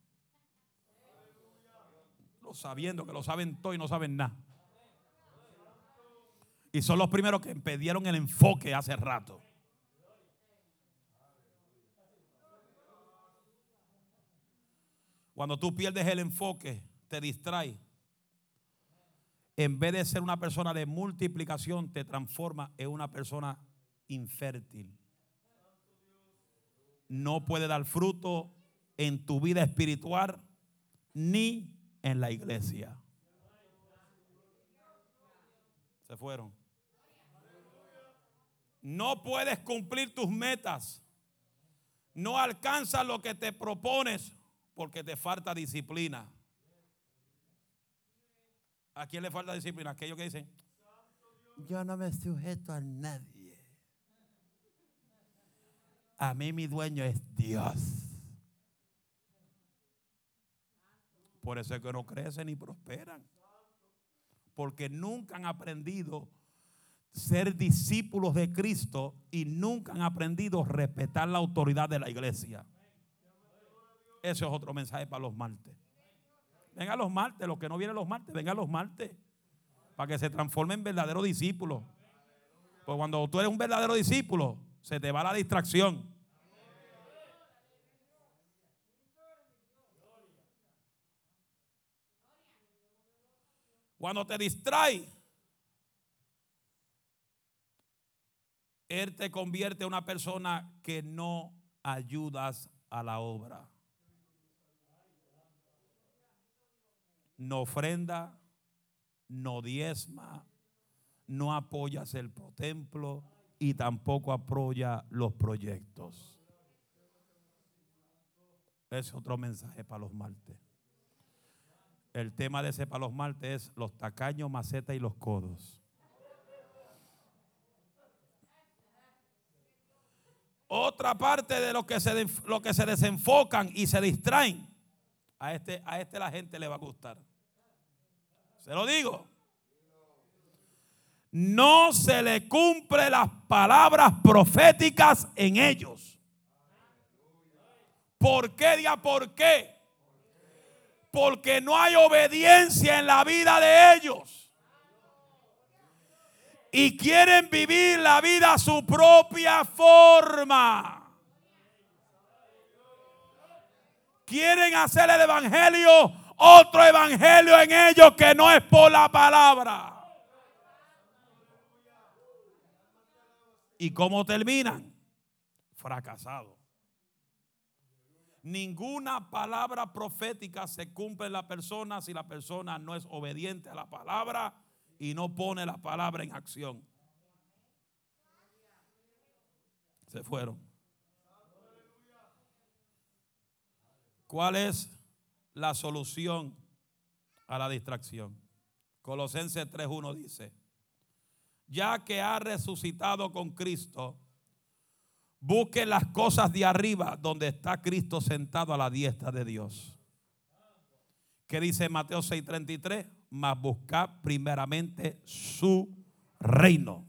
Los sabiendo que lo saben todo y no saben nada. Y son los primeros que impidieron el enfoque hace rato. Cuando tú pierdes el enfoque, te distrae. En vez de ser una persona de multiplicación, te transforma en una persona infértil. No puede dar fruto en tu vida espiritual ni en la iglesia. Se fueron. No puedes cumplir tus metas. No alcanzas lo que te propones porque te falta disciplina. ¿A quién le falta disciplina? Aquellos que dicen, yo no me sujeto a nadie. A mí mi dueño es Dios. Por eso es que no crecen ni prosperan. Porque nunca han aprendido ser discípulos de Cristo y nunca han aprendido respetar la autoridad de la iglesia. Ese es otro mensaje para los martes. Venga los martes, los que no vienen los martes, venga los martes. Para que se transformen en verdaderos discípulos. Pues cuando tú eres un verdadero discípulo, se te va la distracción. Cuando te distrae, Él te convierte en una persona que no ayudas a la obra. No ofrenda, no diezma, no apoyas el protemplo y tampoco apoya los proyectos. Es otro mensaje para los martes. El tema de ese para los martes es los tacaños, macetas y los codos. Otra parte de lo que se, lo que se desenfocan y se distraen, a este, a este la gente le va a gustar. Se lo digo. No se le cumple las palabras proféticas en ellos. ¿Por qué? Día, ¿por qué? Porque no hay obediencia en la vida de ellos. Y quieren vivir la vida a su propia forma. Quieren hacer el evangelio otro evangelio en ellos que no es por la palabra. ¿Y cómo terminan? Fracasados. Ninguna palabra profética se cumple en la persona si la persona no es obediente a la palabra y no pone la palabra en acción. Se fueron. ¿Cuál es la solución a la distracción? Colosenses 3.1 dice, ya que ha resucitado con Cristo, Busque las cosas de arriba donde está Cristo sentado a la diestra de Dios. ¿Qué dice Mateo 6:33? Mas buscad primeramente su reino.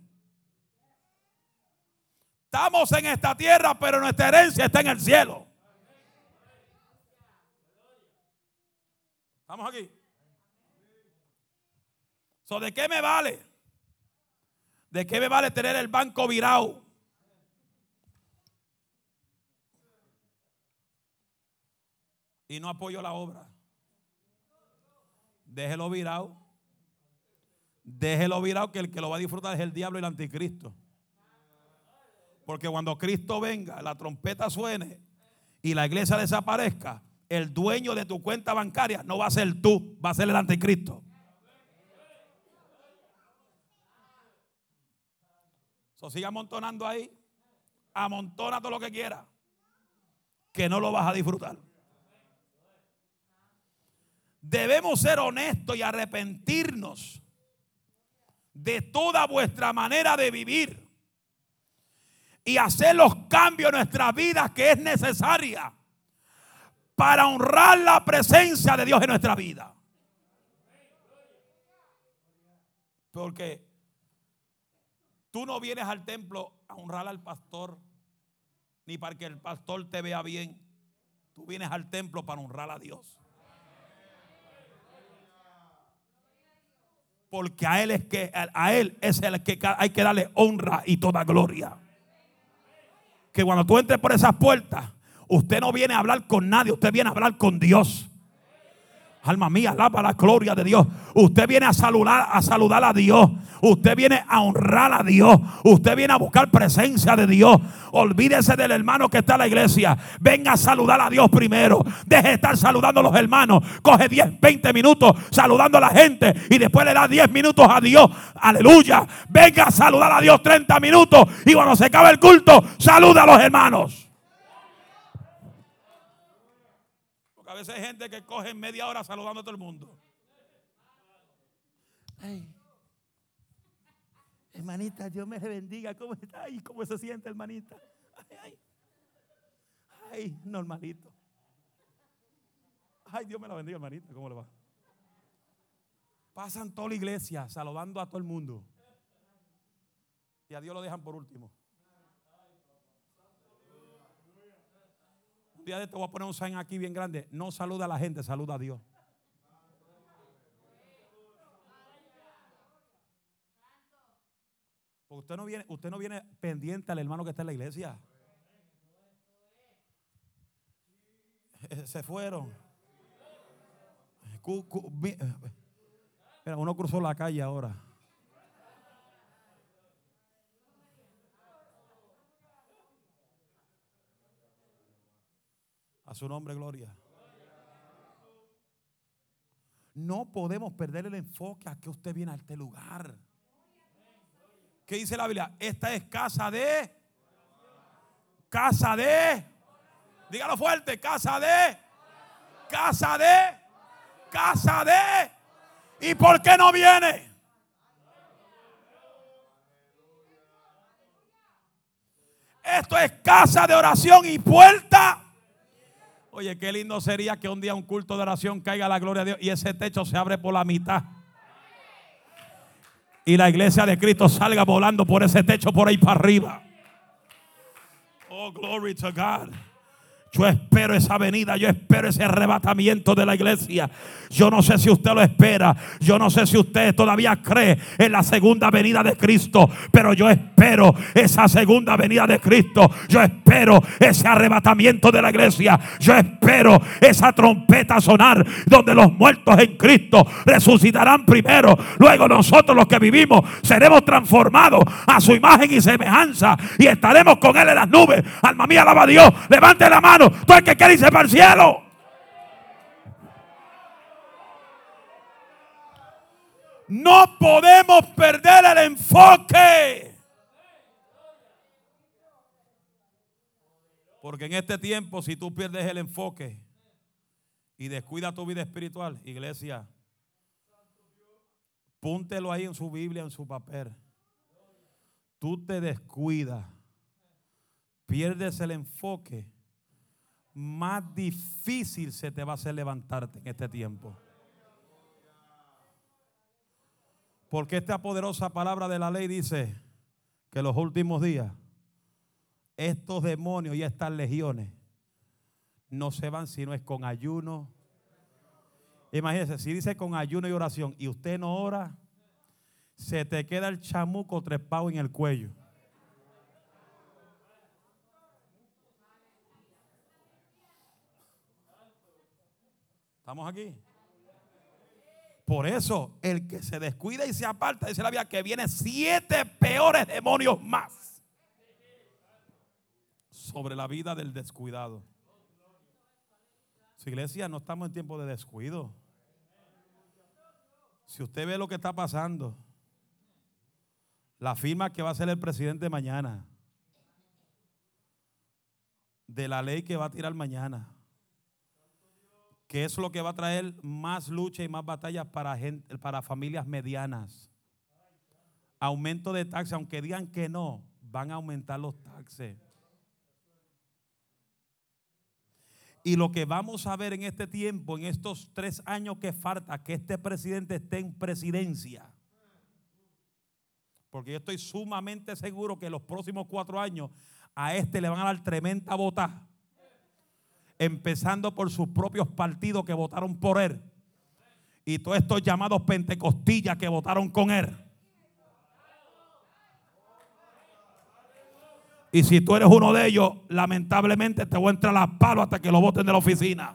Estamos en esta tierra, pero nuestra herencia está en el cielo. ¿Estamos aquí? ¿De qué me vale? ¿De qué me vale tener el banco virado? y no apoyo la obra. Déjelo virado. Déjelo virado que el que lo va a disfrutar es el diablo y el anticristo. Porque cuando Cristo venga, la trompeta suene y la iglesia desaparezca, el dueño de tu cuenta bancaria no va a ser tú, va a ser el anticristo. So, sigue amontonando ahí. Amontona todo lo que quiera. Que no lo vas a disfrutar. Debemos ser honestos y arrepentirnos de toda vuestra manera de vivir y hacer los cambios en nuestra vida que es necesaria para honrar la presencia de Dios en nuestra vida. Porque tú no vienes al templo a honrar al pastor ni para que el pastor te vea bien. Tú vienes al templo para honrar a Dios. Porque a él es que a él es el que hay que darle honra y toda gloria. Que cuando tú entres por esas puertas, usted no viene a hablar con nadie, usted viene a hablar con Dios. Alma mía, alaba la gloria de Dios. Usted viene a saludar, a saludar a Dios. Usted viene a honrar a Dios. Usted viene a buscar presencia de Dios. Olvídese del hermano que está en la iglesia. Venga a saludar a Dios primero. Deje de estar saludando a los hermanos. Coge 10, 20 minutos saludando a la gente y después le da 10 minutos a Dios. Aleluya. Venga a saludar a Dios 30 minutos y cuando se acabe el culto, saluda a los hermanos. Veces hay gente que coge media hora saludando a todo el mundo. Hermanita, Dios me bendiga. ¿Cómo está? Ay, ¿cómo se siente, hermanita? Ay, ay. Ay, normalito. Ay, Dios me la bendiga, hermanita. ¿Cómo le va? Pasan toda la iglesia saludando a todo el mundo. Y a Dios lo dejan por último. Día de te voy a poner un sign aquí bien grande. No saluda a la gente, saluda a Dios. usted no viene, usted no viene pendiente al hermano que está en la iglesia. Se fueron. Mira, uno cruzó la calle ahora. A su nombre, gloria. No podemos perder el enfoque a que usted viene a este lugar. ¿Qué dice la Biblia? Esta es casa de. Casa de. Dígalo fuerte. Casa de. Casa de. Casa de. ¿Y por qué no viene? Esto es casa de oración y puerta Oye, qué lindo sería que un día un culto de oración caiga la gloria de Dios y ese techo se abre por la mitad. Y la iglesia de Cristo salga volando por ese techo por ahí para arriba. Oh, glory to God. Yo espero esa venida, yo espero ese arrebatamiento de la iglesia. Yo no sé si usted lo espera, yo no sé si usted todavía cree en la segunda venida de Cristo, pero yo espero esa segunda venida de Cristo. Yo espero ese arrebatamiento de la iglesia. Yo espero esa trompeta sonar donde los muertos en Cristo resucitarán primero. Luego nosotros los que vivimos seremos transformados a su imagen y semejanza y estaremos con Él en las nubes. Alma mía, alaba a Dios. Levante la mano Tú el que quiere irse para el cielo. No podemos perder el enfoque. Porque en este tiempo, si tú pierdes el enfoque y descuidas tu vida espiritual, iglesia, púntelo ahí en su Biblia, en su papel. Tú te descuidas, pierdes el enfoque más difícil se te va a hacer levantarte en este tiempo. Porque esta poderosa palabra de la ley dice que los últimos días estos demonios y estas legiones no se van si no es con ayuno. Imagínense, si dice con ayuno y oración y usted no ora, se te queda el chamuco trepado en el cuello. ¿Estamos aquí? Por eso, el que se descuida y se aparta, dice la Biblia, que viene siete peores demonios más sobre la vida del descuidado. Su iglesia, no estamos en tiempo de descuido. Si usted ve lo que está pasando, la firma que va a ser el presidente mañana, de la ley que va a tirar mañana, que es lo que va a traer más lucha y más batallas para, para familias medianas. Aumento de taxes, aunque digan que no, van a aumentar los taxes. Y lo que vamos a ver en este tiempo, en estos tres años que falta, que este presidente esté en presidencia. Porque yo estoy sumamente seguro que los próximos cuatro años a este le van a dar tremenda bota empezando por sus propios partidos que votaron por él. y todos estos llamados pentecostillas que votaron con él. Y si tú eres uno de ellos, lamentablemente te voy a entrar a las palos hasta que lo voten de la oficina.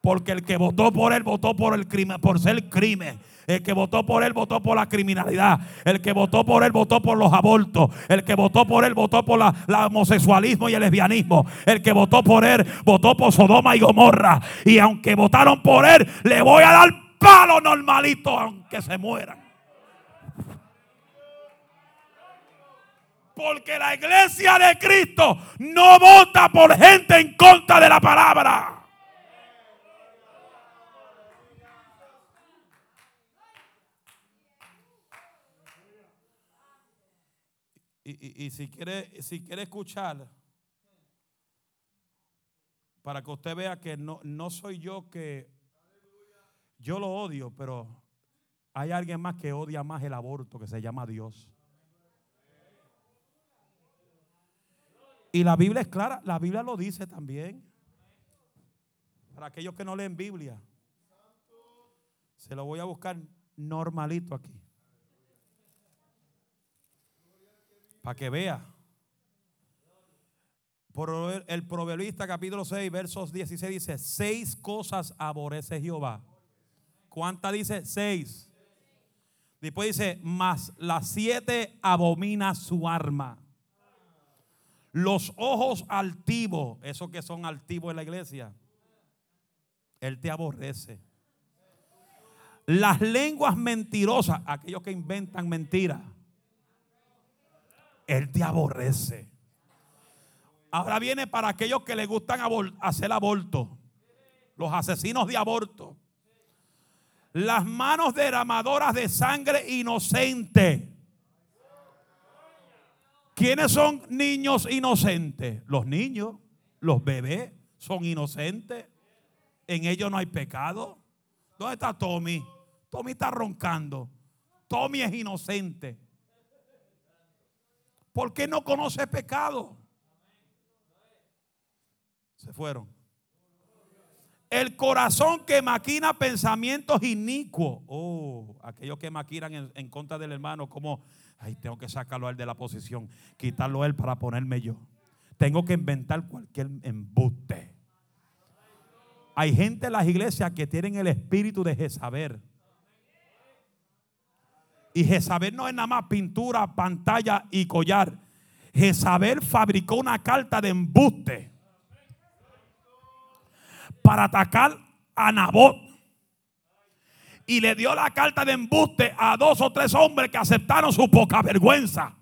Porque el que votó por él votó por el crimen, por ser crimen. El que votó por él votó por la criminalidad. El que votó por él votó por los abortos. El que votó por él votó por la, homosexualismo y el lesbianismo. El que votó por él votó por Sodoma y Gomorra. Y aunque votaron por él, le voy a dar palo normalito aunque se mueran. Porque la iglesia de Cristo no vota por gente en contra de la palabra. Y, si, quiere, si quiere escuchar, para que usted vea que no, no soy yo que yo lo odio, pero hay alguien más que odia más el aborto, que se llama Dios. Y la Biblia es clara, la Biblia lo dice también. Para aquellos que no leen Biblia, se lo voy a buscar normalito aquí. Para que vea. El proverbista capítulo 6, versos 16 dice, seis cosas aborrece Jehová. ¿Cuántas dice? Seis. Después dice, más las siete abomina su arma. Los ojos altivos, esos que son altivos en la iglesia, Él te aborrece. Las lenguas mentirosas, aquellos que inventan mentiras, Él te aborrece. Ahora viene para aquellos que les gustan hacer aborto, los asesinos de aborto. Las manos derramadoras de sangre inocente. ¿Quiénes son niños inocentes? Los niños, los bebés son inocentes. En ellos no hay pecado. ¿Dónde está Tommy? Tommy está roncando. Tommy es inocente. ¿Por qué no conoce pecado? Se fueron. El corazón que maquina pensamientos inicuos. Oh, aquellos que maquinan en, contra del hermano, como Ay, tengo que sacarlo a él de la posición, quitarlo a él para ponerme yo. Tengo que inventar cualquier embuste. Hay gente en las iglesias que tienen el espíritu de Jezabel. Y Jezabel no es nada más pintura, pantalla y collar. Jezabel fabricó una carta de embuste para atacar a Nabot y le dio la carta de embuste a dos o tres hombres que aceptaron su poca vergüenza.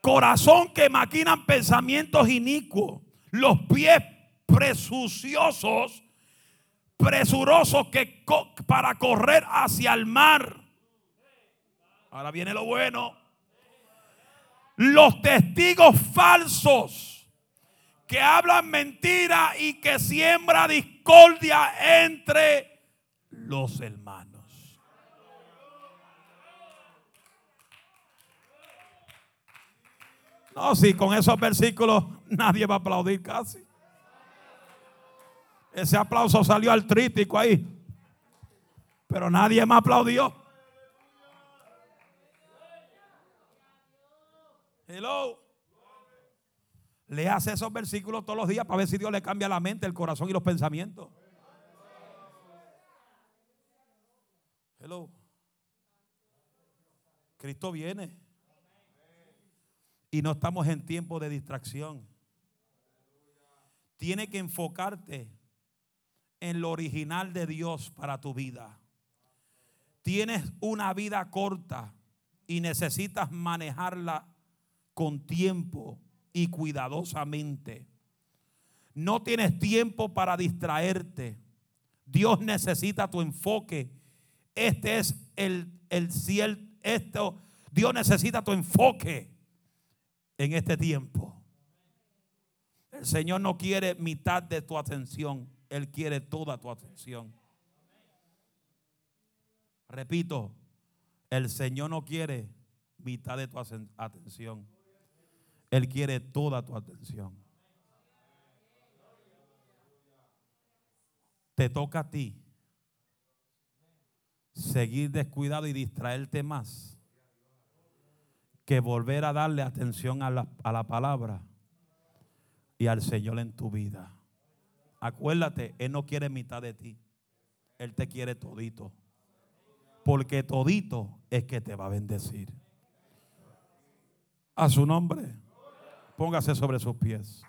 Corazón que maquinan pensamientos inicuos, los pies presuciosos, presurosos que para correr hacia el mar. Ahora viene lo bueno. Los testigos falsos que hablan mentira y que siembra discordia entre los hermanos. No, si con esos versículos nadie va a aplaudir casi. Ese aplauso salió al trítico ahí. Pero nadie me aplaudió. Hello. Le hace esos versículos todos los días para ver si Dios le cambia la mente, el corazón y los pensamientos. Hello. Cristo viene. Y no estamos en tiempo de distracción. Tiene que enfocarte en lo original de Dios para tu vida. Tienes una vida corta y necesitas manejarla con tiempo y cuidadosamente. No tienes tiempo para distraerte. Dios necesita tu enfoque este es el, el cielo, esto, Dios necesita tu enfoque en este tiempo. El Señor no quiere mitad de tu atención, Él quiere toda tu atención. Repito, el Señor no quiere mitad de tu atención, Él quiere toda tu atención. te toca a ti seguir descuidado y distraerte más que volver a darle atención a la, a la palabra y al Señor en tu vida. Acuérdate, Él no quiere mitad de ti. Él te quiere todito. Porque todito es que te va a bendecir. A su nombre. Póngase sobre sus pies.